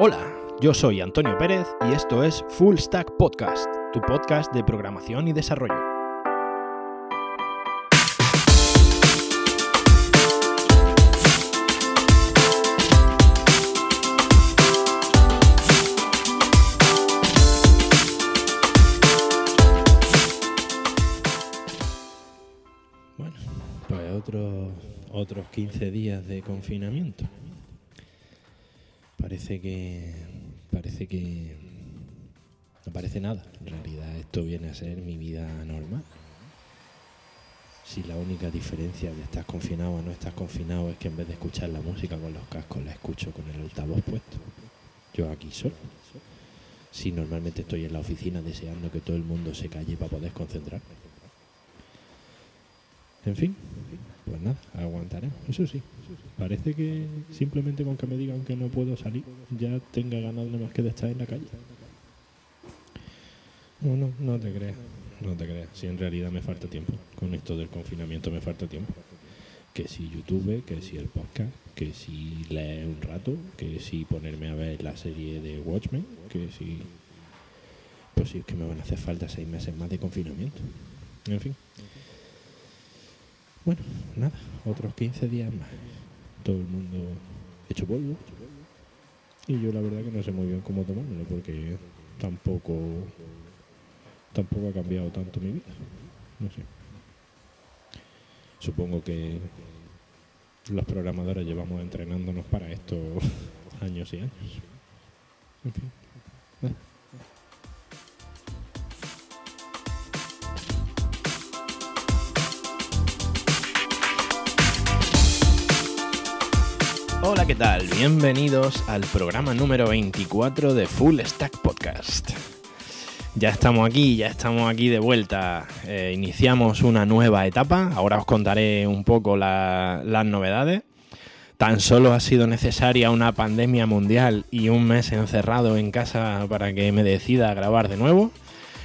Hola, yo soy Antonio Pérez y esto es Full Stack Podcast, tu podcast de programación y desarrollo. Bueno, pues otros, otros 15 días de confinamiento. Parece que. Parece que. No parece nada. En realidad, esto viene a ser mi vida normal. Si la única diferencia de estar confinado o no estar confinado es que en vez de escuchar la música con los cascos, la escucho con el altavoz puesto. Yo aquí solo. Si normalmente estoy en la oficina deseando que todo el mundo se calle para poder concentrarme. En fin, pues nada, aguantaremos. Eso sí, parece que simplemente con que me digan que no puedo salir, ya tenga ganas nada más que de estar en la calle. No, no, no te creas, no te creas. Si en realidad me falta tiempo, con esto del confinamiento me falta tiempo. Que si YouTube, que si el podcast, que si leer un rato, que si ponerme a ver la serie de Watchmen, que si... Pues sí, es que me van a hacer falta seis meses más de confinamiento. En fin. Bueno, nada, otros 15 días más. Todo el mundo hecho polvo. Y yo la verdad que no sé muy bien cómo tomármelo porque tampoco tampoco ha cambiado tanto mi vida. No sé. Supongo que los programadores llevamos entrenándonos para esto años y años. En fin. Hola, ¿qué tal? Bienvenidos al programa número 24 de Full Stack Podcast. Ya estamos aquí, ya estamos aquí de vuelta. Eh, iniciamos una nueva etapa. Ahora os contaré un poco la- las novedades. Tan solo ha sido necesaria una pandemia mundial y un mes encerrado en casa para que me decida a grabar de nuevo.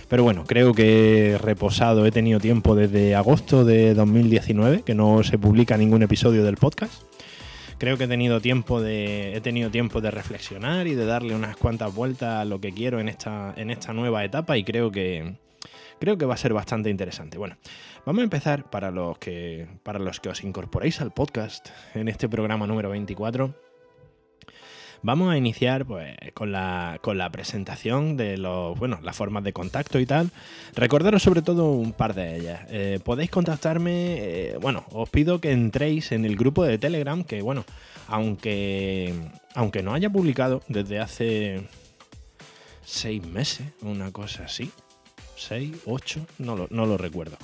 Pero bueno, creo que he reposado, he tenido tiempo desde agosto de 2019, que no se publica ningún episodio del podcast creo que he tenido tiempo de he tenido tiempo de reflexionar y de darle unas cuantas vueltas a lo que quiero en esta en esta nueva etapa y creo que creo que va a ser bastante interesante. Bueno, vamos a empezar para los que para los que os incorporéis al podcast en este programa número 24. Vamos a iniciar pues, con, la, con la presentación de los, bueno, las formas de contacto y tal. Recordaros sobre todo un par de ellas. Eh, podéis contactarme, eh, bueno, os pido que entréis en el grupo de Telegram, que bueno, aunque, aunque no haya publicado desde hace seis meses, una cosa así, seis, ocho, no lo, no lo recuerdo.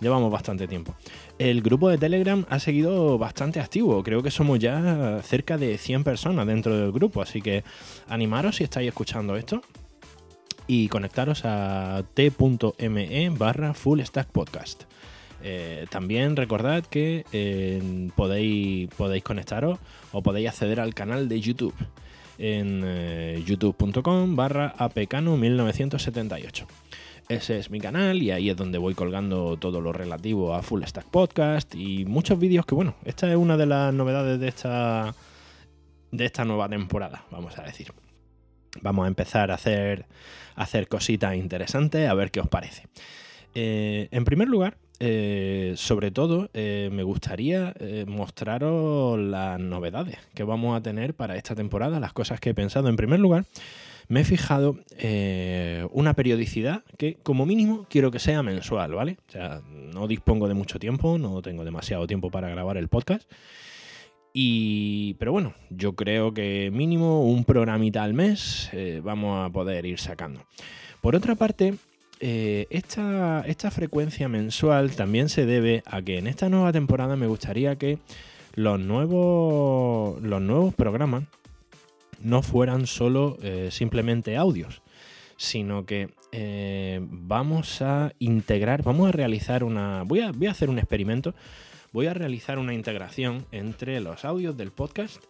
Llevamos bastante tiempo. El grupo de Telegram ha seguido bastante activo. Creo que somos ya cerca de 100 personas dentro del grupo. Así que animaros si estáis escuchando esto y conectaros a t.me barra full stack podcast. Eh, también recordad que eh, podéis, podéis conectaros o podéis acceder al canal de YouTube en eh, youtube.com barra apcano1978. Ese es mi canal y ahí es donde voy colgando todo lo relativo a Full Stack Podcast y muchos vídeos que, bueno, esta es una de las novedades de esta, de esta nueva temporada, vamos a decir. Vamos a empezar a hacer, a hacer cositas interesantes, a ver qué os parece. Eh, en primer lugar, eh, sobre todo, eh, me gustaría mostraros las novedades que vamos a tener para esta temporada, las cosas que he pensado. En primer lugar, me he fijado eh, una periodicidad que como mínimo quiero que sea mensual, ¿vale? O sea, no dispongo de mucho tiempo, no tengo demasiado tiempo para grabar el podcast. Y, pero bueno, yo creo que mínimo un programita al mes eh, vamos a poder ir sacando. Por otra parte, eh, esta, esta frecuencia mensual también se debe a que en esta nueva temporada me gustaría que los nuevos, los nuevos programas no fueran solo eh, simplemente audios, sino que eh, vamos a integrar, vamos a realizar una... Voy a, voy a hacer un experimento, voy a realizar una integración entre los audios del podcast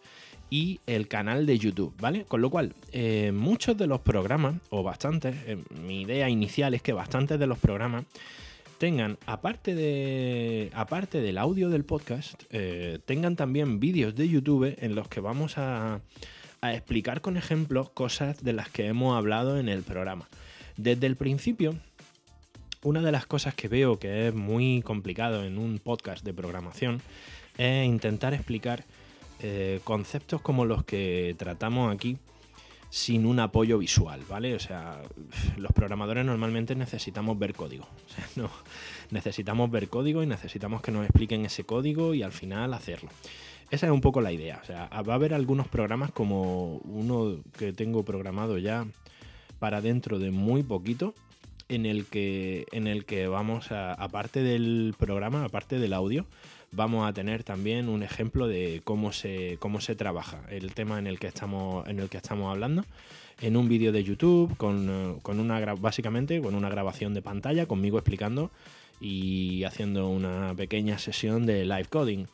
y el canal de YouTube, ¿vale? Con lo cual, eh, muchos de los programas, o bastantes, mi idea inicial es que bastantes de los programas tengan, aparte, de, aparte del audio del podcast, tengan también vídeos de YouTube en los que vamos a, a explicar con ejemplos cosas de las que hemos hablado en el programa. Desde el principio, una de las cosas que veo que es muy complicado en un podcast de programación es intentar explicar eh, conceptos como los que tratamos aquí sin un apoyo visual, ¿vale? O sea, los programadores normalmente necesitamos ver código. No, necesitamos ver código y necesitamos que nos expliquen ese código y al final hacerlo. Esa es un poco la idea. O sea, va a haber algunos programas como uno que tengo programado ya para dentro de muy poquito, en el que, en el que vamos a, aparte del programa, aparte del audio, vamos a tener también un ejemplo de cómo se, cómo se trabaja el tema en el que estamos, en el que estamos hablando en un vídeo de YouTube con, con una básicamente con una grabación de pantalla conmigo explicando y haciendo una pequeña sesión de live coding.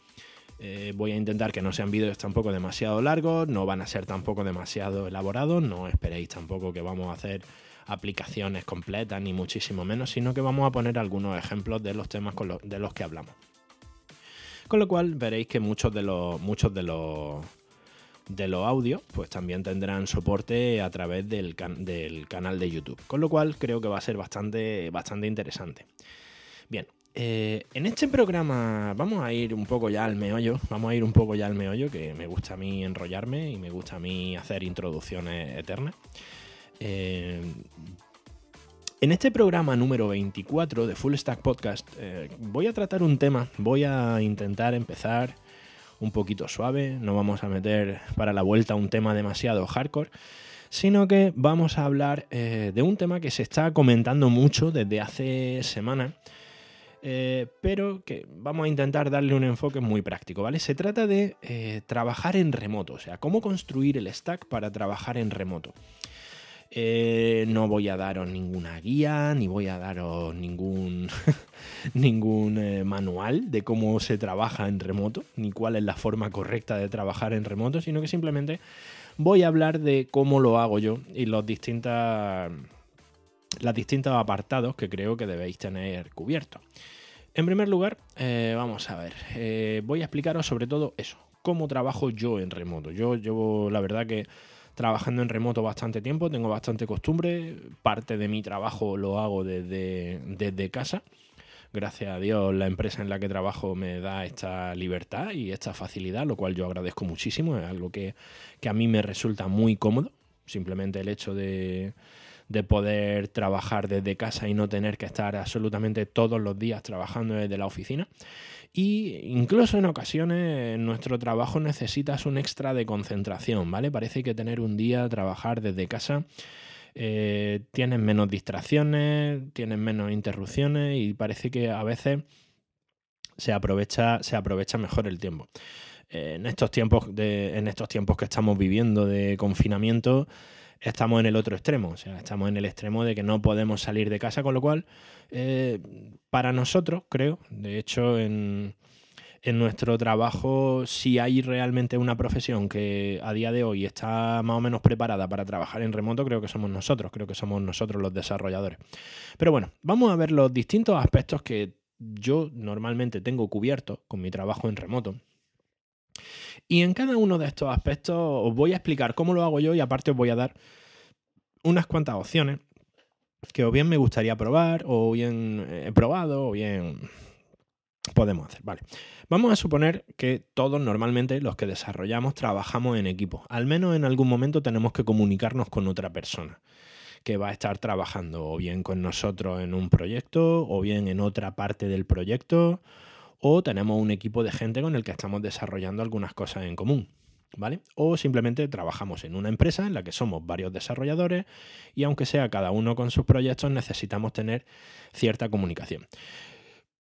Eh, voy a intentar que no sean vídeos tampoco demasiado largos, no van a ser tampoco demasiado elaborados, no esperéis tampoco que vamos a hacer aplicaciones completas ni muchísimo menos, sino que vamos a poner algunos ejemplos de los temas de los que hablamos. Con lo cual veréis que muchos de los, muchos de los, de los audios pues también tendrán soporte a través del, del, canal de YouTube. Con lo cual creo que va a ser bastante, bastante interesante. Bien, eh, en este programa vamos a ir un poco ya al meollo, vamos a ir un poco ya al meollo, que me gusta a mí enrollarme y me gusta a mí hacer introducciones eternas. Eh, en este programa número 24 de Full Stack Podcast eh, voy a tratar un tema, voy a intentar empezar un poquito suave, no vamos a meter para la vuelta un tema demasiado hardcore, sino que vamos a hablar de un tema que se está comentando mucho desde hace semanas, eh, pero que vamos a intentar darle un enfoque muy práctico, ¿vale? Se trata de trabajar en remoto, o sea, cómo construir el stack para trabajar en remoto. Eh, no voy a daros ninguna guía, ni voy a daros ningún, ningún eh, manual de cómo se trabaja en remoto, ni cuál es la forma correcta de trabajar en remoto, sino que simplemente voy a hablar de cómo lo hago yo y los distintas, los distintos apartados que creo que debéis tener cubiertos. En primer lugar, eh, vamos a ver, voy a explicaros sobre todo eso, cómo trabajo yo en remoto. Yo llevo, la verdad que trabajando en remoto bastante tiempo, tengo bastante costumbre, parte de mi trabajo lo hago desde, desde casa. Gracias a Dios la empresa en la que trabajo me da esta libertad y esta facilidad, lo cual yo agradezco muchísimo, es algo que, a mí me resulta muy cómodo, simplemente el hecho de, de poder trabajar desde casa y no tener que estar absolutamente todos los días trabajando desde la oficina. Y incluso en ocasiones nuestro trabajo necesitas un extra de concentración, ¿vale? Parece que tener un día, trabajar desde casa, eh, tienes menos distracciones, tienes menos interrupciones y parece que a veces se aprovecha, se aprovecha mejor el tiempo. en, estos tiempos de, en estos tiempos que estamos viviendo de confinamiento, estamos en el otro extremo, o sea, estamos en el extremo de que no podemos salir de casa, con lo cual, eh, para nosotros, creo, de hecho, en, nuestro trabajo, si hay realmente una profesión que a día de hoy está más o menos preparada para trabajar en remoto, creo que somos nosotros, creo que somos nosotros los desarrolladores. Pero bueno, vamos a ver los distintos aspectos que yo normalmente tengo cubiertos con mi trabajo en remoto y en cada uno de estos aspectos os voy a explicar cómo lo hago yo y aparte os voy a dar unas cuantas opciones que o bien me gustaría probar, o bien he probado, o bien podemos hacer. Vale. Vamos a suponer que todos normalmente los que desarrollamos trabajamos en equipo. Al menos en algún momento tenemos que comunicarnos con otra persona que va a estar trabajando o bien con nosotros en un proyecto o bien en otra parte del proyecto o tenemos un equipo de gente con el que estamos desarrollando algunas cosas en común. ¿Vale? O simplemente trabajamos en una empresa en la que somos varios desarrolladores y aunque sea cada uno con sus proyectos necesitamos tener cierta comunicación.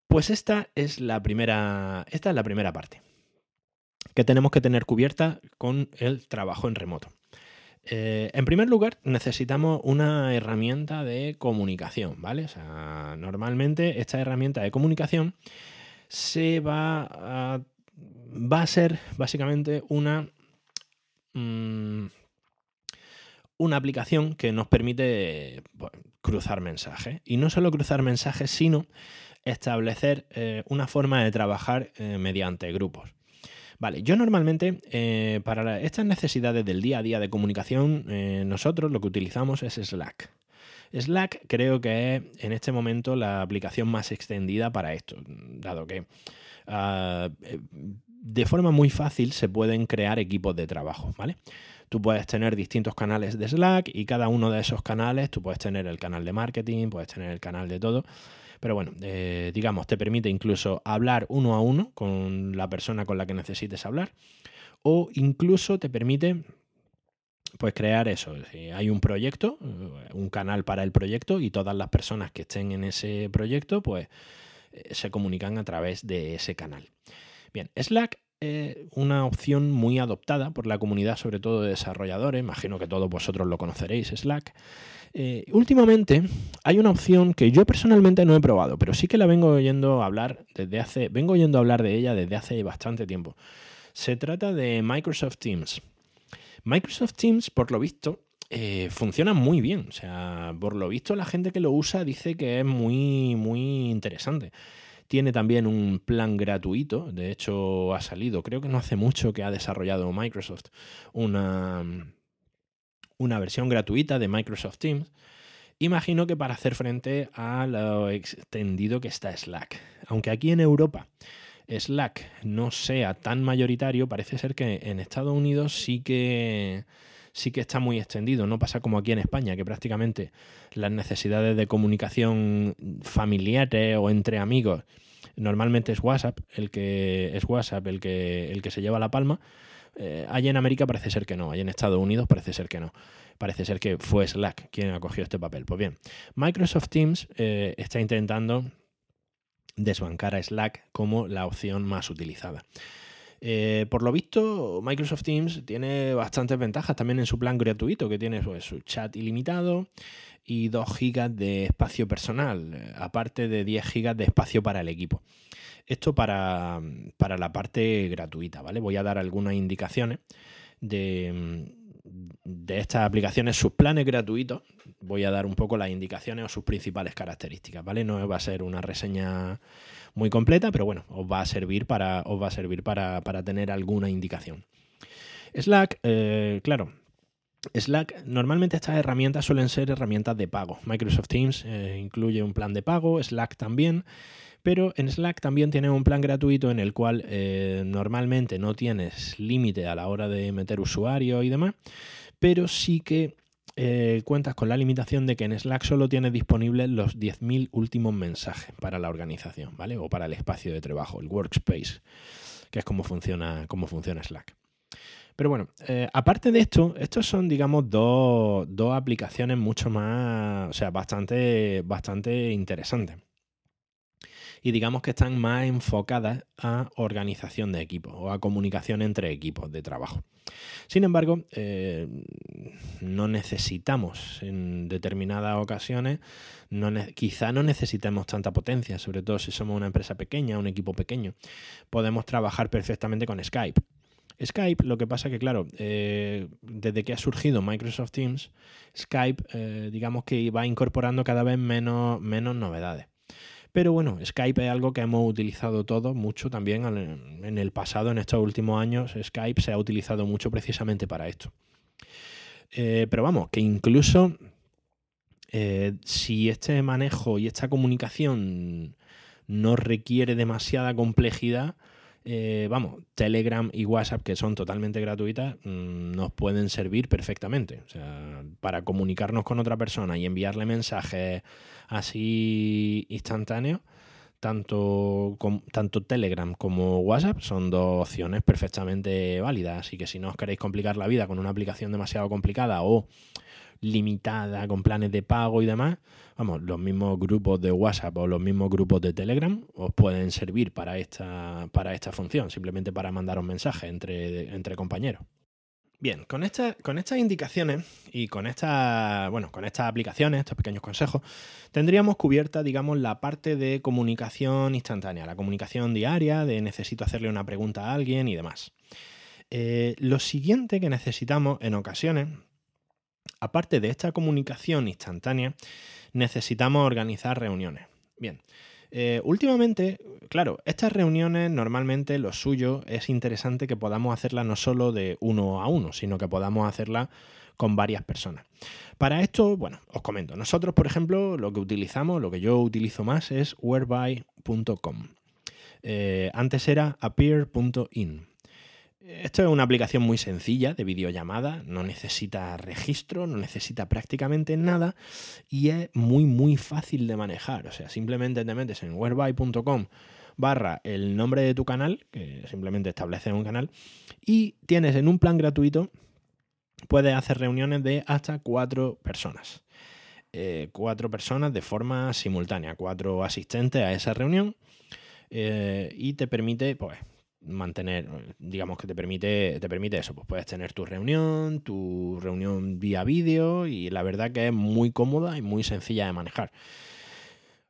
Pues esta es la primera, esta es la primera parte que tenemos que tener cubierta con el trabajo en remoto. Eh, en primer lugar, necesitamos una herramienta de comunicación, ¿vale? O sea, normalmente esta herramienta de comunicación se va a, va a ser básicamente una, mm, una aplicación que nos permite cruzar mensajes. Y no solo cruzar mensajes, sino establecer eh, una forma de trabajar eh, mediante grupos. Vale, yo normalmente eh, para estas necesidades del día a día de comunicación, nosotros lo que utilizamos es Slack. Slack creo que es en este momento la aplicación más extendida para esto, dado que ah, de forma muy fácil se pueden crear equipos de trabajo, ¿vale? Tú puedes tener distintos canales de Slack y cada uno de esos canales, tú puedes tener el canal de marketing, puedes tener el canal de todo. Pero bueno, eh, digamos, te permite incluso hablar uno a uno con la persona con la que necesites hablar. O incluso te permite pues crear eso. hay un proyecto, eh, un canal para el proyecto y todas las personas que estén en ese proyecto, pues eh, se comunican a través de ese canal. Bien, Slack es una opción muy adoptada por la comunidad, sobre todo de desarrolladores. Imagino que todos vosotros lo conoceréis, Slack. Eh, últimamente hay una opción que yo personalmente no he probado, pero sí que la vengo oyendo hablar desde hace. Vengo oyendo hablar de ella desde hace bastante tiempo. Se trata de Microsoft Teams. Microsoft Teams, por lo visto, eh, funciona muy bien. O sea, por lo visto, la gente que lo usa dice que es muy, muy interesante. Tiene también un plan gratuito. De hecho, ha salido, creo que no hace mucho que ha desarrollado Microsoft una, una versión gratuita de Microsoft Teams. Imagino que para hacer frente a lo extendido que está Slack. Aunque aquí en Europa Slack no sea tan mayoritario, parece ser que en Estados Unidos sí que sí que está muy extendido. No pasa como aquí en España, que prácticamente las necesidades de comunicación familiares o entre amigos normalmente es WhatsApp el que es WhatsApp el que el que se lleva la palma. Eh, allí en América parece ser que no, allí en Estados Unidos parece ser que no. Parece ser que fue Slack quien acogió este papel. Pues bien, Microsoft Teams eh, está intentando desbancar a Slack como la opción más utilizada. Eh, por lo visto, Microsoft Teams tiene bastantes ventajas también en su plan gratuito, que tiene pues, su chat ilimitado y 2 GB de espacio personal, eh, aparte de 10 GB de espacio para el equipo. Esto para, para la parte gratuita, ¿vale? Voy a dar algunas indicaciones de, de estas aplicaciones, sus planes gratuitos, voy a dar un poco las indicaciones o sus principales características, ¿vale? No va a ser una reseña muy completa, pero bueno, os va a servir para, os va a servir para, tener alguna indicación. Slack, eh, claro, Slack, normalmente estas herramientas suelen ser herramientas de pago. Microsoft Teams eh, incluye un plan de pago, Slack también, pero en Slack también tiene un plan gratuito en el cual eh, normalmente no tienes límite a la hora de meter usuario y demás, pero sí que eh, cuentas con la limitación de que en Slack solo tienes disponibles los 10.000 últimos mensajes para la organización, ¿vale? O para el espacio de trabajo, el workspace, que es como funciona, cómo funciona Slack. Pero bueno, eh, aparte de esto, estos son, digamos, dos, aplicaciones mucho más, o sea, bastante, bastante interesantes y digamos que están más enfocadas a organización de equipos o a comunicación entre equipos de trabajo. Sin embargo, eh, no necesitamos en determinadas ocasiones, quizá no necesitemos tanta potencia, sobre todo si somos una empresa pequeña, un equipo pequeño. Podemos trabajar perfectamente con Skype. Skype, lo que pasa que, claro, eh, desde que ha surgido Microsoft Teams, Skype, eh, digamos que va incorporando cada vez menos, menos novedades. Pero bueno, Skype es algo que hemos utilizado todos mucho también en el pasado, en estos últimos años. Skype se ha utilizado mucho precisamente para esto. Eh, pero vamos, que incluso eh, si este manejo y esta comunicación no requiere demasiada complejidad, eh, vamos, Telegram y WhatsApp, que son totalmente gratuitas, mm, nos pueden servir perfectamente. O sea, para comunicarnos con otra persona y enviarle mensajes así instantáneos, tanto, tanto Telegram como WhatsApp son dos opciones perfectamente válidas. Así que si no os queréis complicar la vida con una aplicación demasiado complicada o limitada con planes de pago y demás, vamos, los mismos grupos de WhatsApp o los mismos grupos de Telegram os pueden servir para esta, para esta función, simplemente para mandar un mensaje entre, entre compañeros. Bien, con, con estas indicaciones y con, esta, bueno, con estas aplicaciones, estos pequeños consejos, tendríamos cubierta, digamos, la parte de comunicación instantánea, la comunicación diaria, de necesito hacerle una pregunta a alguien y demás. Eh, lo siguiente que necesitamos en ocasiones aparte de esta comunicación instantánea, necesitamos organizar reuniones. Bien, Eh, últimamente, claro, estas reuniones normalmente lo suyo es interesante que podamos hacerlas no solo de uno a uno, sino que podamos hacerlas con varias personas. Para esto, bueno, os comento, nosotros, por ejemplo, lo que utilizamos, lo que yo utilizo más es whereby.com. Eh, antes era appear.in. Esto es una aplicación muy sencilla de videollamada, no necesita registro, no necesita prácticamente nada y es muy muy fácil de manejar. O sea, simplemente te metes en whereby.com barra el nombre de tu canal, que simplemente establece un canal, y tienes en un plan gratuito, puedes hacer reuniones de hasta cuatro personas. Eh, cuatro personas de forma simultánea, cuatro asistentes a esa reunión eh, y te permite, pues, mantener, digamos que te permite, te permite eso, pues puedes tener tu reunión, tu reunión vía vídeo y la verdad que es muy cómoda y muy sencilla de manejar.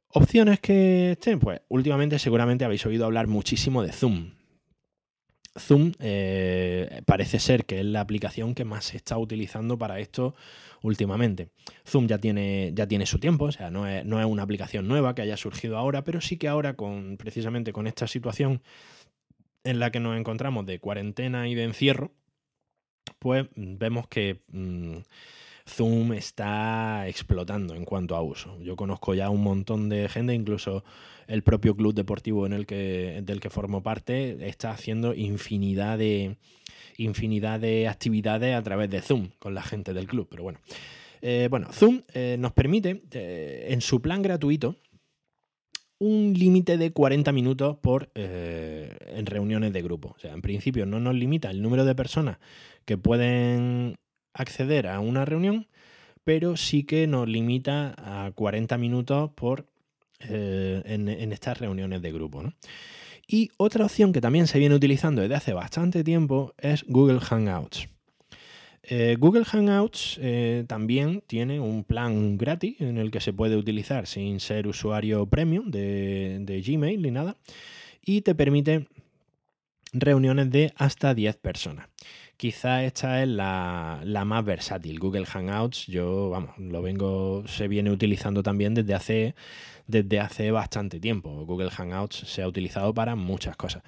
Opciones que estén, pues últimamente seguramente habéis oído hablar muchísimo de Zoom. Zoom eh, parece ser que es la aplicación que más se está utilizando para esto últimamente. Zoom ya tiene, ya tiene su tiempo, o sea, no es, no es una aplicación nueva que haya surgido ahora, pero sí que ahora con precisamente con esta situación en la que nos encontramos de cuarentena y de encierro, pues vemos que mm, Zoom está explotando en cuanto a uso. Yo conozco ya un montón de gente, incluso el propio club deportivo en el que, del que formo parte está haciendo infinidad de, infinidad de actividades a través de Zoom con la gente del club. Pero bueno, eh, bueno Zoom eh, nos permite, eh, en su plan gratuito, un límite de 40 minutos por eh, en reuniones de grupo. O sea, en principio no nos limita el número de personas que pueden acceder a una reunión, pero sí que nos limita a 40 minutos por eh, en, estas reuniones de grupo. Y otra opción que también se viene utilizando desde hace bastante tiempo es Google Hangouts. Eh, Google Hangouts eh, también tiene un plan gratis en el que se puede utilizar sin ser usuario premium de, Gmail ni nada y te permite reuniones de hasta 10 personas. Quizá esta es la, la, más versátil. Google Hangouts, yo, vamos, lo vengo, se viene utilizando también desde hace, desde hace bastante tiempo. Google Hangouts se ha utilizado para muchas cosas.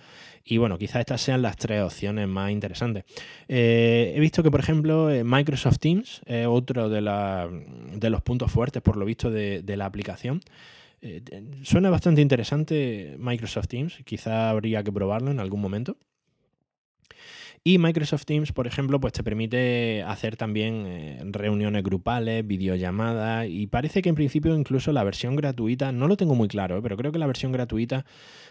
Y bueno, quizás estas sean las tres opciones más interesantes. Eh, he visto que, por ejemplo, eh, Microsoft Teams es otro de, de, los puntos fuertes, por lo visto, de, la aplicación. Eh, suena bastante interesante Microsoft Teams, quizá habría que probarlo en algún momento. Y Microsoft Teams, por ejemplo, pues te permite hacer también eh, reuniones grupales, videollamadas y parece que en principio incluso la versión gratuita, no lo tengo muy claro, ¿eh? pero creo que la versión gratuita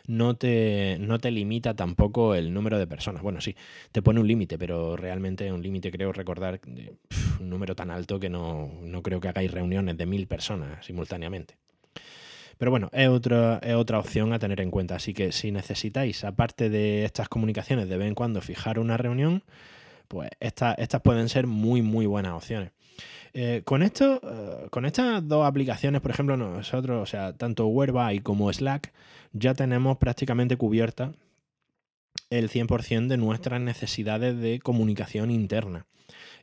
no te, no te limita tampoco el número de personas. Bueno, sí, te pone un límite, pero realmente un límite creo recordar un número tan alto que no, no creo que hagáis reuniones de mil personas simultáneamente. Pero bueno, es otra, es otra opción a tener en cuenta. Así que si necesitáis, aparte de estas comunicaciones, de vez en cuando fijar una reunión, pues estas pueden ser muy, muy buenas opciones. Eh, con esto, eh, con estas dos aplicaciones, por ejemplo, nosotros, o sea, tanto Whereby como Slack, ya tenemos prácticamente cubierta el 100% de nuestras necesidades de comunicación interna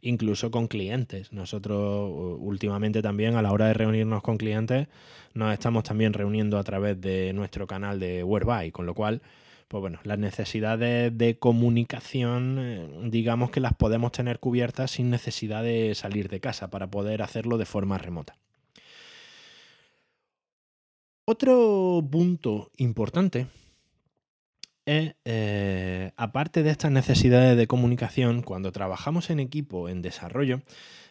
incluso con clientes. Nosotros últimamente también a la hora de reunirnos con clientes nos estamos también reuniendo a través de nuestro canal de Whereby, con lo cual pues bueno, las necesidades de comunicación, eh, digamos que las podemos tener cubiertas sin necesidad de salir de casa para poder hacerlo de forma remota. Otro punto importante eh, aparte de estas necesidades de comunicación, cuando trabajamos en equipo, en desarrollo,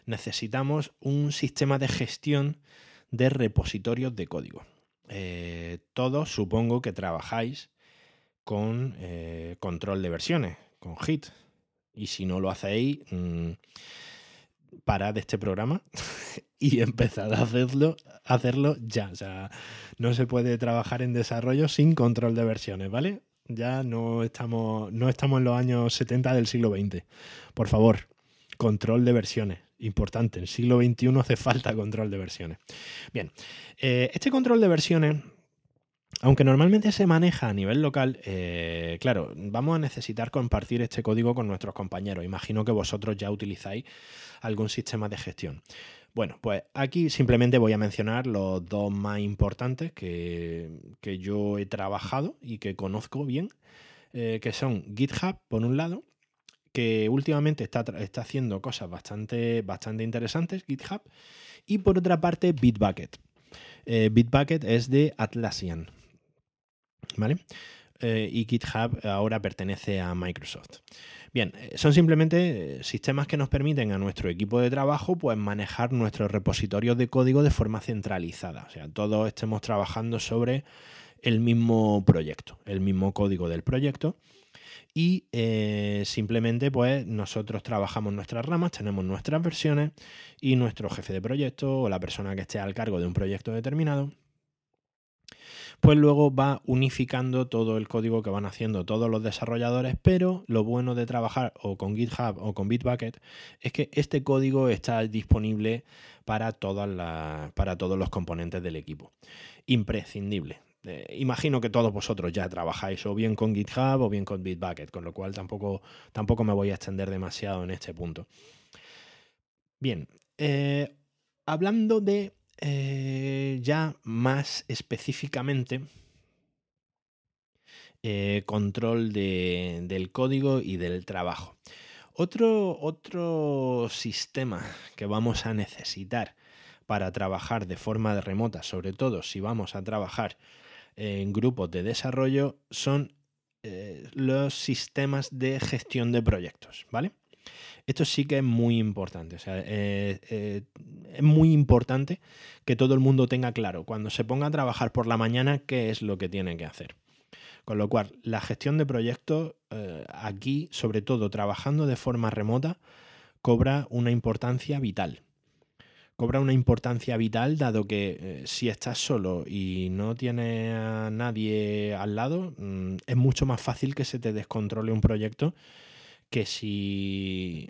necesitamos un sistema de gestión de repositorios de código. Eh, todos supongo que trabajáis con eh, control de versiones, con Git. Y si no lo hacéis, mmm, parad este programa y empezad a hacerlo, hacerlo ya. O sea, no se puede trabajar en desarrollo sin control de versiones, ¿vale? Ya no estamos, no estamos en los años 70 del siglo XX. Por favor, control de versiones. Importante, en el siglo XXI hace falta control de versiones. Bien, eh, este control de versiones, aunque normalmente se maneja a nivel local, eh, claro, vamos a necesitar compartir este código con nuestros compañeros. Imagino que vosotros ya utilizáis algún sistema de gestión. Bueno, pues aquí simplemente voy a mencionar los dos más importantes que, yo he trabajado y que conozco bien, eh, que son GitHub, por un lado, que últimamente está, está haciendo cosas bastante, bastante interesantes, GitHub, y por otra parte Bitbucket. Eh, Bitbucket es de Atlassian, ¿vale? Eh, y GitHub ahora pertenece a Microsoft. Bien, eh, son simplemente eh, sistemas que nos permiten a nuestro equipo de trabajo pues, manejar nuestros repositorios de código de forma centralizada. O sea, todos estemos trabajando sobre el mismo proyecto, el mismo código del proyecto. Y simplemente, pues, nosotros trabajamos nuestras ramas, tenemos nuestras versiones y nuestro jefe de proyecto o la persona que esté al cargo de un proyecto determinado pues luego va unificando todo el código que van haciendo todos los desarrolladores, pero lo bueno de trabajar o con GitHub o con Bitbucket es que este código está disponible para, todas para todos los componentes del equipo. Imprescindible. Eh, imagino que todos vosotros ya trabajáis o bien con GitHub o bien con Bitbucket, con lo cual tampoco, tampoco me voy a extender demasiado en este punto. Bien, eh, hablando de eh, ya más específicamente, eh, control del código y del trabajo. Otro, otro sistema que vamos a necesitar para trabajar de forma remota, sobre todo si vamos a trabajar en grupos de desarrollo, son eh, los sistemas de gestión de proyectos, ¿vale? Esto sí que es muy importante. O sea, eh, eh, es muy importante que todo el mundo tenga claro cuando se ponga a trabajar por la mañana qué es lo que tiene que hacer. Con lo cual, la gestión de proyectos eh, aquí, sobre todo trabajando de forma remota, cobra una importancia vital. Cobra una importancia vital dado que si estás solo y no tienes a nadie al lado, mm, es mucho más fácil que se te descontrole un proyecto que si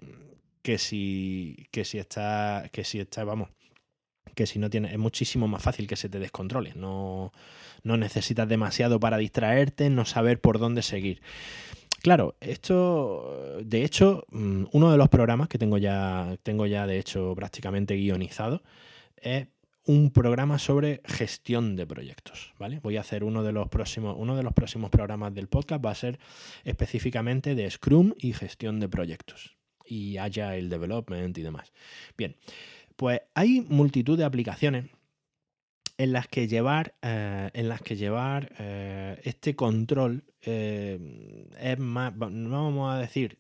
que si que si está que si está vamos que si no tienes es muchísimo más fácil que se te descontrole. No, no necesitas demasiado para distraerte no saber por dónde seguir. Claro, esto, de hecho, mm, uno de los programas que tengo ya, tengo ya de hecho prácticamente guionizado es un programa sobre gestión de proyectos, ¿vale? Voy a hacer uno de los próximos, uno de los próximos programas del podcast va a ser específicamente de Scrum y gestión de proyectos y Agile Development y demás. Bien, pues hay multitud de aplicaciones en las que llevar, eh, en las que llevar eh, este control eh, es más, no vamos a decir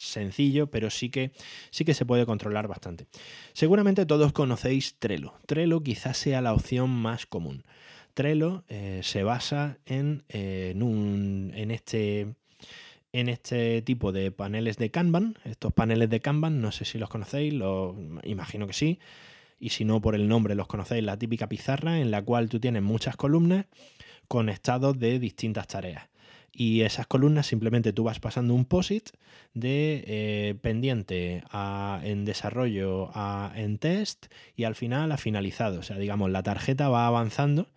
sencillo, pero sí que, sí que se puede controlar bastante. Seguramente todos conocéis Trello. Trello quizás sea la opción más común. Trello eh, se basa en, un, en, este, en este tipo de paneles de Kanban. Estos paneles de Kanban, no sé si los conocéis, lo, imagino que sí. Y si no, por el nombre los conocéis, la típica pizarra en la cual tú tienes muchas columnas con estados de distintas tareas. Y esas columnas simplemente tú vas pasando un POSIT de eh, pendiente a, en desarrollo a en test y al final a finalizado. O sea, digamos, la tarjeta va avanzando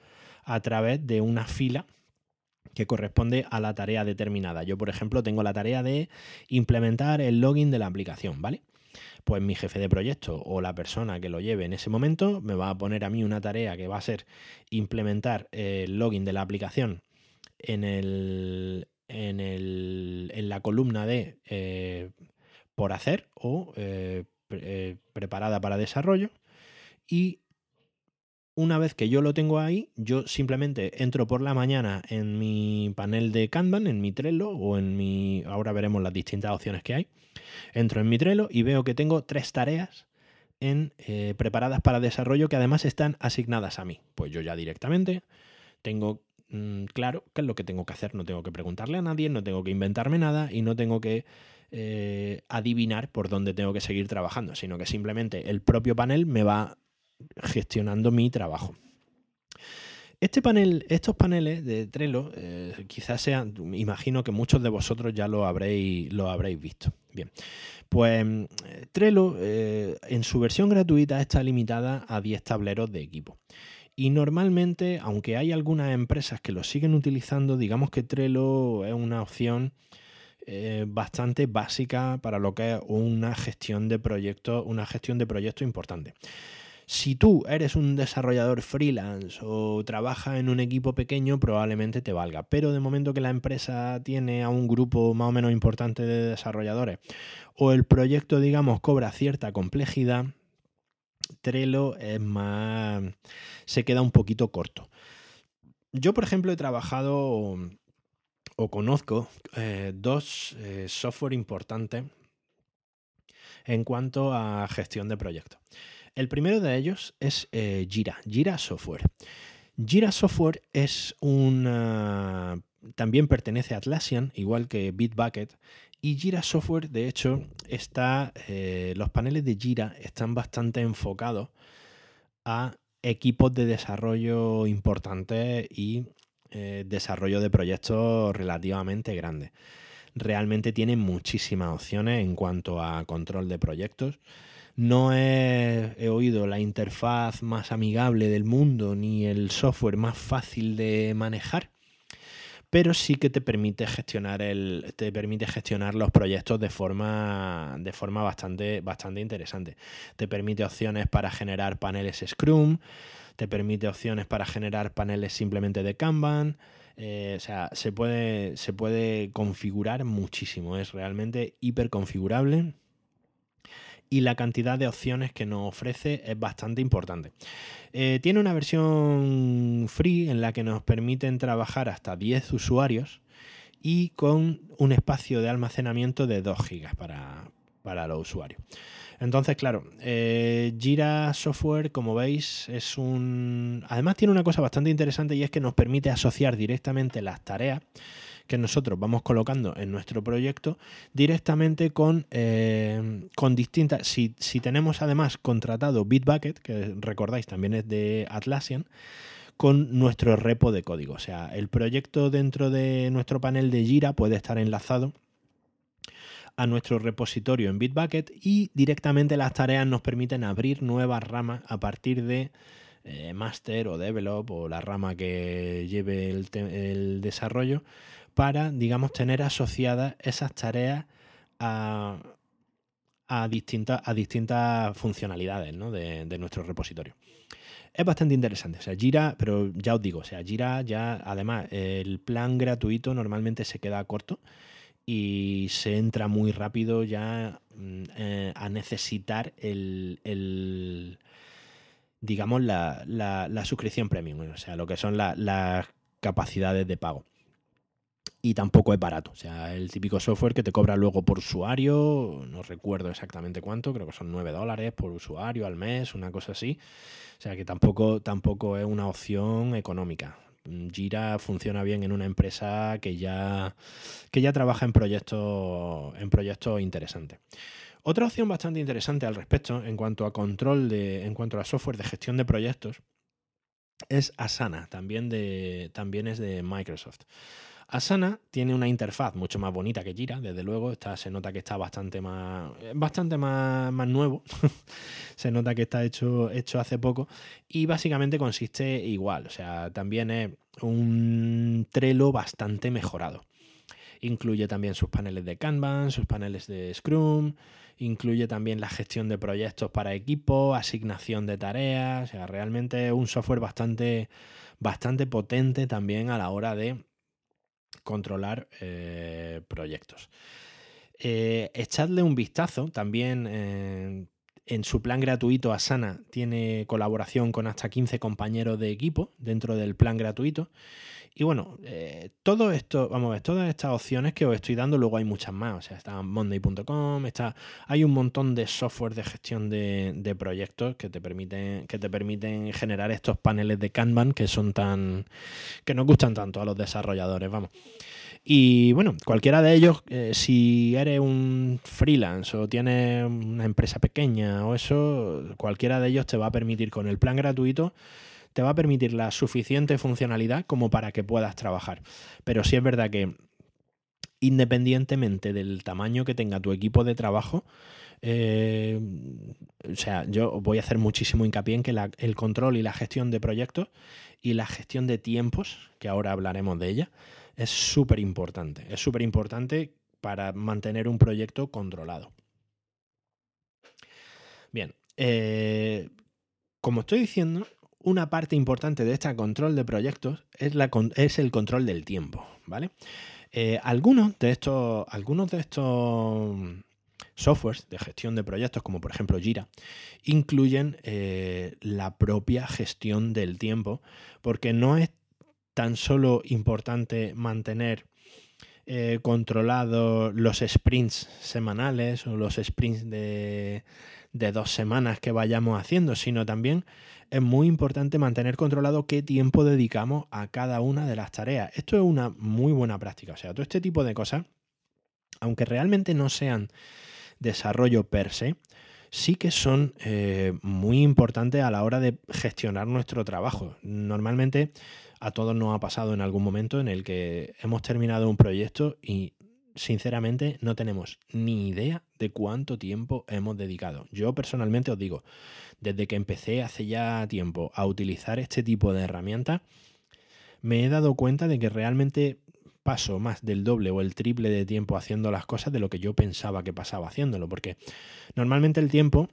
a través de una fila que corresponde a la tarea determinada. Yo, por ejemplo, tengo la tarea de implementar el login de la aplicación, ¿vale? Pues mi jefe de proyecto o la persona que lo lleve en ese momento me va a poner a mí una tarea que va a ser implementar el login de la aplicación en, el, en, el, en la columna de eh, por hacer o eh, eh, preparada para desarrollo y una vez que yo lo tengo ahí, yo simplemente entro por la mañana en mi panel de Kanban, en mi Trello o en mi... Ahora veremos las distintas opciones que hay. Entro en mi Trello y veo que tengo tres tareas en, preparadas para desarrollo que además están asignadas a mí. Pues yo ya directamente tengo Mm, claro qué es lo que tengo que hacer. No tengo que preguntarle a nadie, no tengo que inventarme nada y no tengo que eh, adivinar por dónde tengo que seguir trabajando, sino que simplemente el propio panel me va gestionando mi trabajo. Este panel, estos paneles de Trello, eh, quizás sean, imagino que muchos de vosotros ya lo habréis, lo habréis visto. Bien, pues Trello eh, en su versión gratuita está limitada a 10 tableros de equipo. Y normalmente, aunque hay algunas empresas que lo siguen utilizando, digamos que Trello es una opción eh, bastante básica para lo que es una gestión de proyectos, una gestión de proyectos importante. Si tú eres un desarrollador freelance o trabajas en un equipo pequeño, probablemente te valga. Pero de momento que la empresa tiene a un grupo más o menos importante de desarrolladores o el proyecto, digamos, cobra cierta complejidad, Trello es más. se queda un poquito corto. Yo, por ejemplo, he trabajado o conozco eh, dos eh, software importantes en cuanto a gestión de proyectos. El primero de ellos es eh, Jira, Jira Software. Jira Software es también pertenece a Atlassian, igual que Bitbucket, y Jira Software, de hecho, está. los paneles de Jira están bastante enfocados a equipos de desarrollo importantes y eh, desarrollo de proyectos relativamente grandes. Realmente tiene muchísimas opciones en cuanto a control de proyectos. No he, oído la interfaz más amigable del mundo ni el software más fácil de manejar, pero sí que te permite gestionar el, te permite gestionar los proyectos de forma, de forma bastante, bastante interesante. Te permite opciones para generar paneles Scrum, te permite opciones para generar paneles simplemente de Kanban. Eh, o sea, se puede, se puede configurar muchísimo, es realmente hiper configurable y la cantidad de opciones que nos ofrece es bastante importante. Eh, tiene una versión free en la que nos permiten trabajar hasta 10 usuarios y con un espacio de almacenamiento de 2 GB para, para los usuarios. Entonces, claro, eh, Jira Software, como veis, es un... Además tiene una cosa bastante interesante y es que nos permite asociar directamente las tareas que nosotros vamos colocando en nuestro proyecto directamente con, eh, con distintas... Si, si tenemos además contratado Bitbucket, que recordáis también es de Atlassian, con nuestro repo de código. O sea, el proyecto dentro de nuestro panel de Jira puede estar enlazado a nuestro repositorio en Bitbucket y directamente las tareas nos permiten abrir nuevas ramas a partir de eh, master o develop o la rama que lleve el, desarrollo para, digamos, tener asociadas esas tareas a, distintas, a distintas funcionalidades de, de, nuestro repositorio. Es bastante interesante. O sea, Jira, pero ya os digo, o sea, ya, además, el plan gratuito normalmente se queda corto y se entra muy rápido ya mm, eh, a necesitar el, digamos, la, la, suscripción premium, o sea, lo que son las capacidades de pago. Y tampoco es barato, o sea, el típico software que te cobra luego por usuario, no recuerdo exactamente cuánto, creo que son 9 dólares por usuario al mes, una cosa así. O sea, que tampoco, tampoco es una opción económica. Jira funciona bien en una empresa que ya, que ya trabaja en proyectos, en proyectos interesantes. Otra opción bastante interesante al respecto en cuanto a control de, en cuanto a software de gestión de proyectos, es Asana, también, de, también es de Microsoft. Asana tiene una interfaz mucho más bonita que Jira, desde luego. Está, se nota que está bastante más, bastante más, más nuevo. se nota que está hecho, hecho hace poco. Y básicamente consiste igual. O sea, también es un Trello bastante mejorado. Incluye también sus paneles de Kanban, sus paneles de Scrum, incluye también la gestión de proyectos para equipo, asignación de tareas. O sea, realmente es un software bastante, bastante potente también a la hora de controlar eh, proyectos. Eh, echadle un vistazo también. Eh, en su plan gratuito Asana tiene colaboración con hasta 15 compañeros de equipo dentro del plan gratuito. Y bueno, todo esto, vamos a ver, todas estas opciones que os estoy dando, luego hay muchas más. O sea, está Monday.com, está, hay un montón de software de gestión de, de, proyectos que te permiten, que te permiten generar estos paneles de Kanban que son tan. que nos gustan tanto a los desarrolladores, vamos. Y bueno, cualquiera de ellos, eh, si eres un freelance o tienes una empresa pequeña o eso, cualquiera de ellos te va a permitir con el plan gratuito, te va a permitir la suficiente funcionalidad como para que puedas trabajar. Pero sí es verdad que independientemente del tamaño que tenga tu equipo de trabajo, eh, o sea, yo voy a hacer muchísimo hincapié en que el control y la gestión de proyectos y la gestión de tiempos, que ahora hablaremos de ella, es súper importante. Es súper importante para mantener un proyecto controlado. Bien, eh, como estoy diciendo, una parte importante de este control de proyectos es, la, es el control del tiempo, ¿vale? Eh, algunos de estos, algunos de estos softwares de gestión de proyectos, como por ejemplo Jira, incluyen eh, la propia gestión del tiempo, porque no es tan solo importante mantener eh, controlados los sprints semanales o los sprints de, de dos semanas que vayamos haciendo, sino también es muy importante mantener controlado qué tiempo dedicamos a cada una de las tareas. Esto es una muy buena práctica. O sea, todo este tipo de cosas, aunque realmente no sean desarrollo per se, sí que son eh, muy importantes a la hora de gestionar nuestro trabajo. Normalmente a todos nos ha pasado en algún momento en el que hemos terminado un proyecto y sinceramente no tenemos ni idea de cuánto tiempo hemos dedicado. Yo personalmente os digo, desde que empecé hace ya tiempo a utilizar este tipo de herramientas, me he dado cuenta de que realmente paso más del doble o el triple de tiempo haciendo las cosas de lo que yo pensaba que pasaba haciéndolo, porque normalmente el tiempo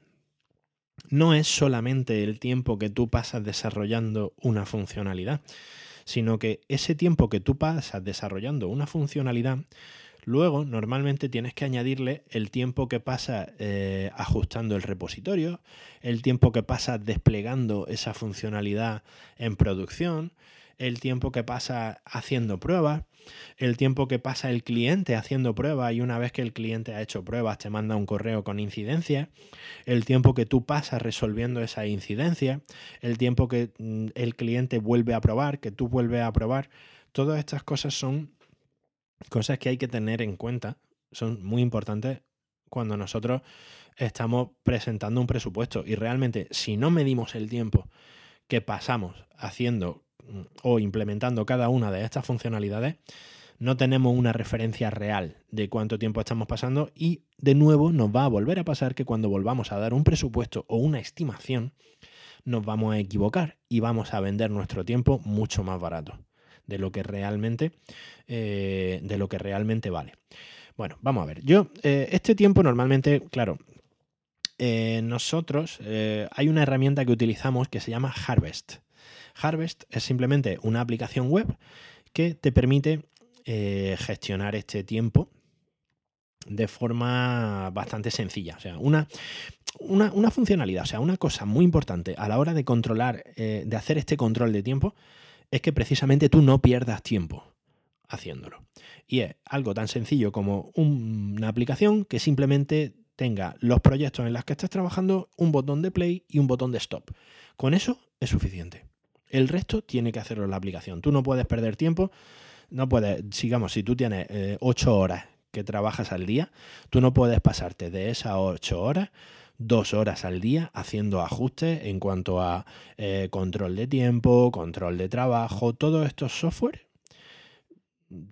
no es solamente el tiempo que tú pasas desarrollando una funcionalidad, sino que ese tiempo que tú pasas desarrollando una funcionalidad Luego, normalmente tienes que añadirle el tiempo que pasa eh, ajustando el repositorio, el tiempo que pasa desplegando esa funcionalidad en producción, el tiempo que pasa haciendo pruebas, el tiempo que pasa el cliente haciendo pruebas y una vez que el cliente ha hecho pruebas te manda un correo con incidencia, el tiempo que tú pasas resolviendo esa incidencia, el tiempo que mm, el cliente vuelve a probar, que tú vuelves a probar. Todas estas cosas son cosas que hay que tener en cuenta, son muy importantes cuando nosotros estamos presentando un presupuesto. Y realmente si no medimos el tiempo que pasamos haciendo mm, o implementando cada una de estas funcionalidades, no tenemos una referencia real de cuánto tiempo estamos pasando. Y de nuevo nos va a volver a pasar que cuando volvamos a dar un presupuesto o una estimación, nos vamos a equivocar y vamos a vender nuestro tiempo mucho más barato de lo que realmente, eh, de lo que realmente vale. Bueno, vamos a ver. Yo, eh, este tiempo normalmente, claro, eh, nosotros hay una herramienta que utilizamos que se llama Harvest. Harvest es simplemente una aplicación web que te permite gestionar este tiempo de forma bastante sencilla. O sea, una, una, una, funcionalidad, o sea, una cosa muy importante a la hora de controlar, de hacer este control de tiempo, es que precisamente tú no pierdas tiempo haciéndolo. Y es algo tan sencillo como una aplicación que simplemente tenga los proyectos en los que estás trabajando, un botón de play y un botón de stop. Con eso es suficiente. El resto tiene que hacerlo la aplicación. Tú no puedes perder tiempo. No puedes, sigamos, si tú tienes eh, ocho horas que trabajas al día, tú no puedes pasarte de esas ocho horas dos horas al día haciendo ajustes en cuanto a eh, control de tiempo, control de trabajo, todos estos software.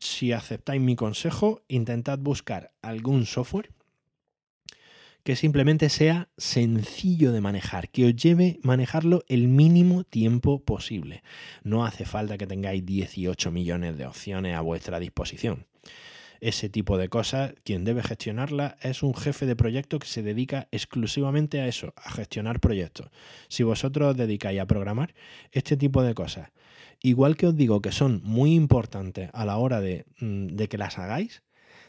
Si aceptáis mi consejo, intentad buscar algún software que simplemente sea sencillo de manejar, que os lleve manejarlo el mínimo tiempo posible. No hace falta que tengáis 18 millones de opciones a vuestra disposición ese tipo de cosas, quien debe gestionarla es un jefe de proyecto que se dedica exclusivamente a eso, a gestionar proyectos. Si vosotros os dedicáis a programar este tipo de cosas, igual que os digo que son muy importantes a la hora de, mm, que las hagáis,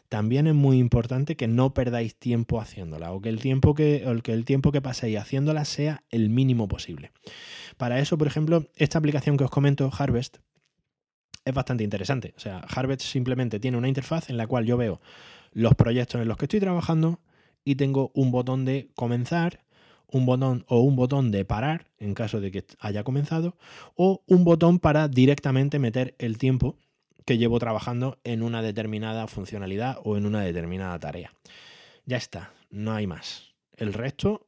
también es muy importante que no perdáis tiempo haciéndola o que el tiempo que, que, el tiempo que paséis haciéndola sea el mínimo posible. Para eso, por ejemplo, esta aplicación que os comento, Harvest, es bastante interesante. O sea, Harvest simplemente tiene una interfaz en la cual yo veo los proyectos en los que estoy trabajando y tengo un botón de comenzar, un botón o un botón de parar en caso de que haya comenzado o un botón para directamente meter el tiempo que llevo trabajando en una determinada funcionalidad o en una determinada tarea. Ya está, no hay más. El resto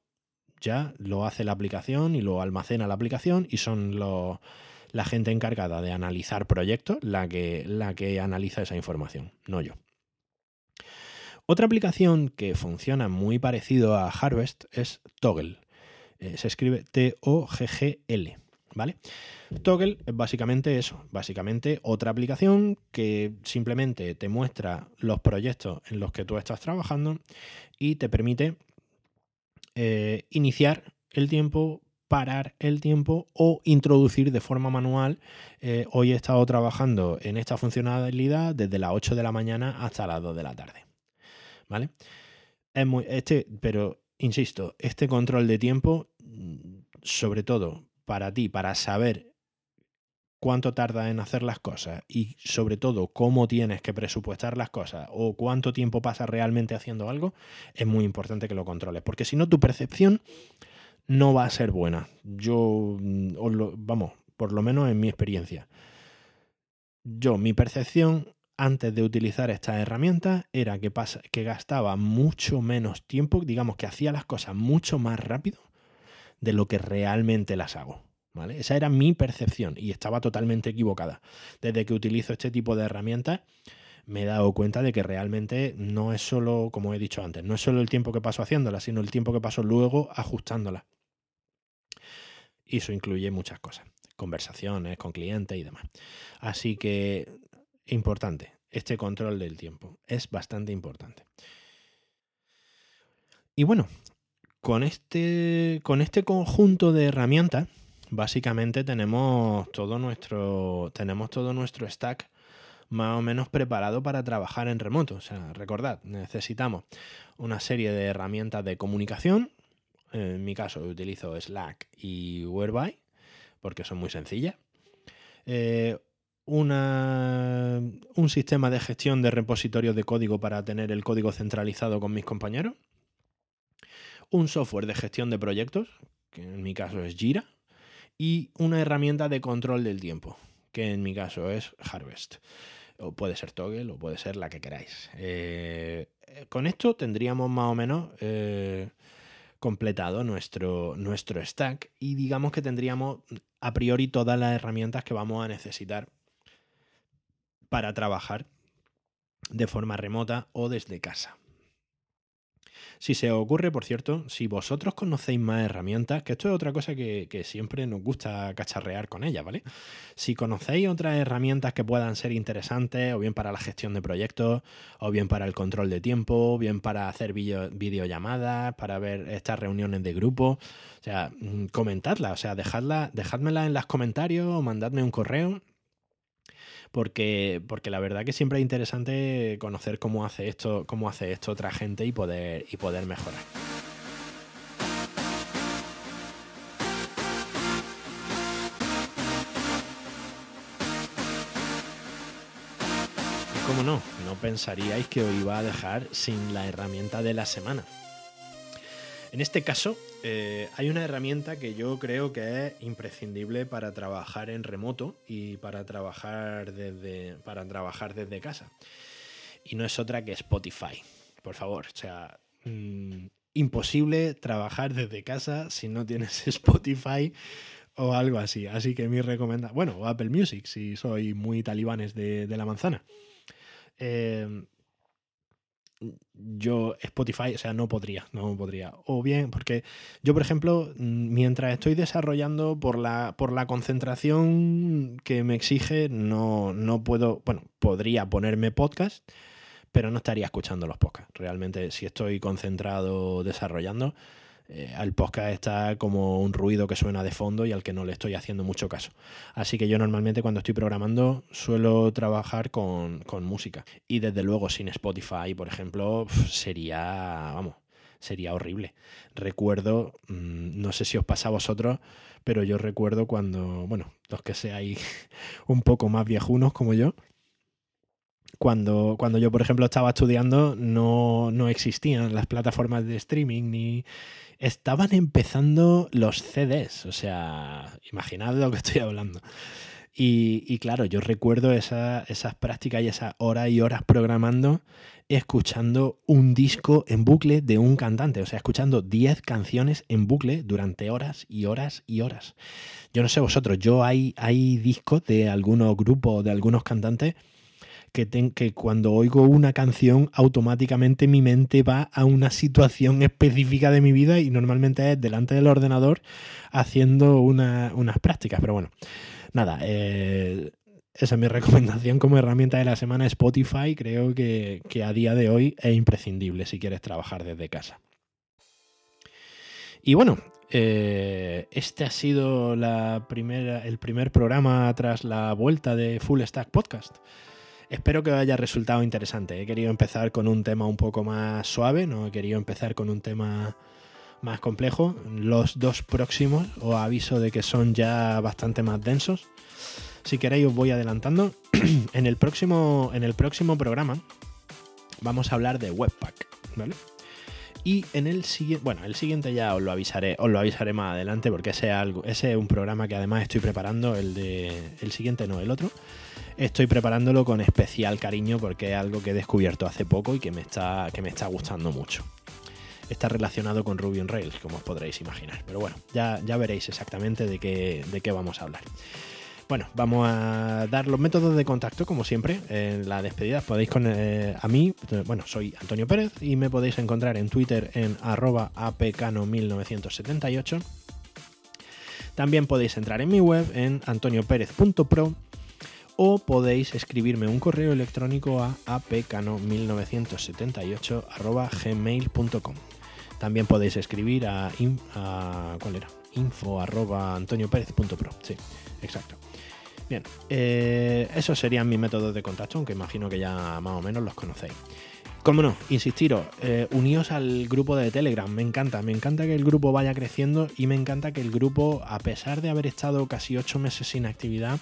ya lo hace la aplicación y lo almacena la aplicación y son los la gente encargada de analizar proyectos la que, la que analiza esa información, no yo. Otra aplicación que funciona muy parecido a Harvest es Toggle. Eh, se escribe T-O-G-G-L. ¿Vale? Toggle es básicamente eso, básicamente otra aplicación que simplemente te muestra los proyectos en los que tú estás trabajando y te permite eh, iniciar el tiempo, parar el tiempo o introducir de forma manual. Eh, hoy he estado trabajando en esta funcionalidad desde las 8 de la mañana hasta las 2 de la tarde. ¿Vale? Es muy, este, pero insisto, este control de tiempo, sobre todo para ti, para saber cuánto tarda en hacer las cosas y sobre todo cómo tienes que presupuestar las cosas o cuánto tiempo pasas realmente haciendo algo, es muy importante que lo controles, porque si no tu percepción no va a ser buena. Yo, mm, vamos, por lo menos en mi experiencia. Yo, mi percepción antes de utilizar estas herramientas era que, que gastaba mucho menos tiempo, digamos que hacía las cosas mucho más rápido de lo que realmente las hago. ¿vale? Esa era mi percepción y estaba totalmente equivocada. Desde que utilizo este tipo de herramientas me he dado cuenta de que realmente no es solo, como he dicho antes, no es solo el tiempo que paso haciéndola, sino el tiempo que paso luego ajustándola. Y eso incluye muchas cosas, conversaciones con clientes y demás. Así que importante. Este control del tiempo es bastante importante. Y bueno, con este, con este conjunto de herramientas, básicamente tenemos todo nuestro, tenemos todo nuestro stack más o menos preparado para trabajar en remoto. O sea, recordad, necesitamos una serie de herramientas de comunicación. En mi caso utilizo Slack y Whereby porque son muy sencillas. Eh, un sistema de gestión de repositorios de código para tener el código centralizado con mis compañeros, un software de gestión de proyectos, que en mi caso es Jira, y una herramienta de control del tiempo, que en mi caso es Harvest. O puede ser Toggle o puede ser la que queráis. Eh, con esto tendríamos más o menos eh, completado nuestro, nuestro stack y digamos que tendríamos a priori todas las herramientas que vamos a necesitar para trabajar de forma remota o desde casa. Si se os ocurre, por cierto, si vosotros conocéis más herramientas, que esto es otra cosa que, siempre nos gusta cacharrear con ellas, ¿vale? Si conocéis otras herramientas que puedan ser interesantes, o bien para la gestión de proyectos, o bien para el control de tiempo, o bien para hacer videollamadas, para ver estas reuniones de grupo, o sea, mm, comentadla, o sea, dejadla, dejadmela en los comentarios o mandadme un correo porque, porque la verdad que siempre es interesante conocer cómo hace esto, cómo hace esto otra gente y poder, y poder mejorar. ¿Cómo no? No pensaríais que os iba a dejar sin la herramienta de la semana. En este caso, eh, hay una herramienta que yo creo que es imprescindible para trabajar en remoto y para trabajar desde, para trabajar desde casa. Y no es otra que Spotify. Por favor, o sea, mm, imposible trabajar desde casa si no tienes Spotify o algo así. Así que mi recomendación, bueno, o Apple Music, si soy muy talibanes de, de la manzana. Eh, yo Spotify, o sea, no podría, no podría. O bien, porque yo, por ejemplo, mientras estoy desarrollando por la, por la concentración que me exige, no, no puedo, bueno, podría ponerme podcast, pero no estaría escuchando los podcasts. Realmente, si estoy concentrado desarrollando, eh, al podcast está como un ruido que suena de fondo y al que no le estoy haciendo mucho caso. Así que yo normalmente cuando estoy programando suelo trabajar con, música. Y desde luego sin Spotify, por ejemplo, sería, vamos, sería horrible. Recuerdo, mm, no sé si os pasa a vosotros, pero yo recuerdo cuando, bueno, los que seáis un poco más viejunos como yo, cuando, cuando yo, por ejemplo, estaba estudiando, no, no existían las plataformas de streaming ni, estaban empezando los CDs, o sea, imaginad lo que estoy hablando. Y, claro, yo recuerdo esas prácticas y esas horas y horas programando, escuchando un disco en bucle de un cantante, o sea, escuchando 10 canciones en bucle durante horas y horas y horas. Yo no sé vosotros, yo hay, hay discos de algunos grupos, de algunos cantantes, que, que cuando oigo una canción automáticamente mi mente va a una situación específica de mi vida y normalmente es delante del ordenador haciendo unas prácticas. Pero bueno, nada, eh, esa es mi recomendación como herramienta de la semana Spotify. Creo que, que a día de hoy es imprescindible si quieres trabajar desde casa. Y bueno, eh, este ha sido la primera, el primer programa tras la vuelta de Full Stack Podcast. Espero que haya resultado interesante. He querido empezar con un tema un poco más suave, no he querido empezar con un tema más complejo. Los dos próximos os aviso de que son ya bastante más densos. Si queréis os voy adelantando. en, el próximo, en el próximo programa vamos a hablar de Webpack, ¿vale? Y en el siguiente, bueno, el siguiente ya os lo avisaré, os lo avisaré más adelante porque ese es, algo, ese es un programa que además estoy preparando, el de el siguiente no, el otro. Estoy preparándolo con especial cariño porque es algo que he descubierto hace poco y que me está, que me está gustando mucho. Está relacionado con Ruby on Rails, como os podréis imaginar. Pero bueno, ya, ya veréis exactamente de qué, de qué vamos a hablar. Bueno, vamos a dar los métodos de contacto, como siempre. En la despedida podéis con eh, a mí, bueno, soy Antonio Pérez y me podéis encontrar en Twitter en arroba apcano1978. También podéis entrar en mi web en antonioperez.pro o podéis escribirme un correo electrónico a apcano1978 gmail.com. También podéis escribir a, ¿cuál era? info arroba antonioperez.pro. Sí, exacto. Bien, eh, esos serían mis métodos de contacto, aunque imagino que ya más o menos los conocéis. Cómo no, insistiros, eh, uníos al grupo de Telegram, me encanta, me encanta que el grupo vaya creciendo y me encanta que el grupo, a pesar de haber estado casi ocho meses sin actividad,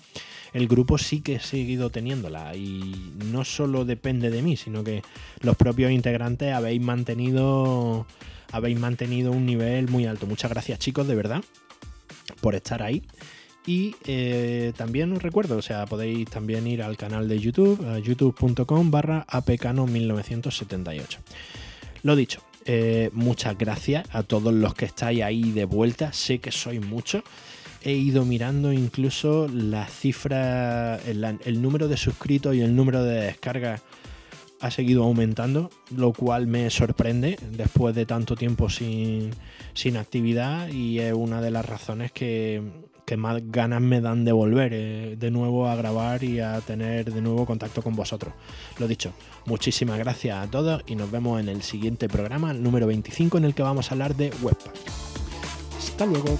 el grupo sí que he seguido teniéndola y no solo depende de mí, sino que los propios integrantes habéis mantenido, habéis mantenido un nivel muy alto. Muchas gracias chicos, de verdad, por estar ahí. Y eh, también os recuerdo, o sea, podéis también ir al canal de YouTube, youtube.com barra apcano1978. Lo dicho, eh, muchas gracias a todos los que estáis ahí de vuelta, sé que sois muchos. He ido mirando incluso las cifras, el, número de suscritos y el número de descargas ha seguido aumentando, lo cual me sorprende después de tanto tiempo sin, sin actividad y es una de las razones que, que más ganas me dan de volver eh, de nuevo a grabar y a tener de nuevo contacto con vosotros. Lo dicho, muchísimas gracias a todos y nos vemos en el siguiente programa, número 25, en el que vamos a hablar de Webpack. Hasta luego.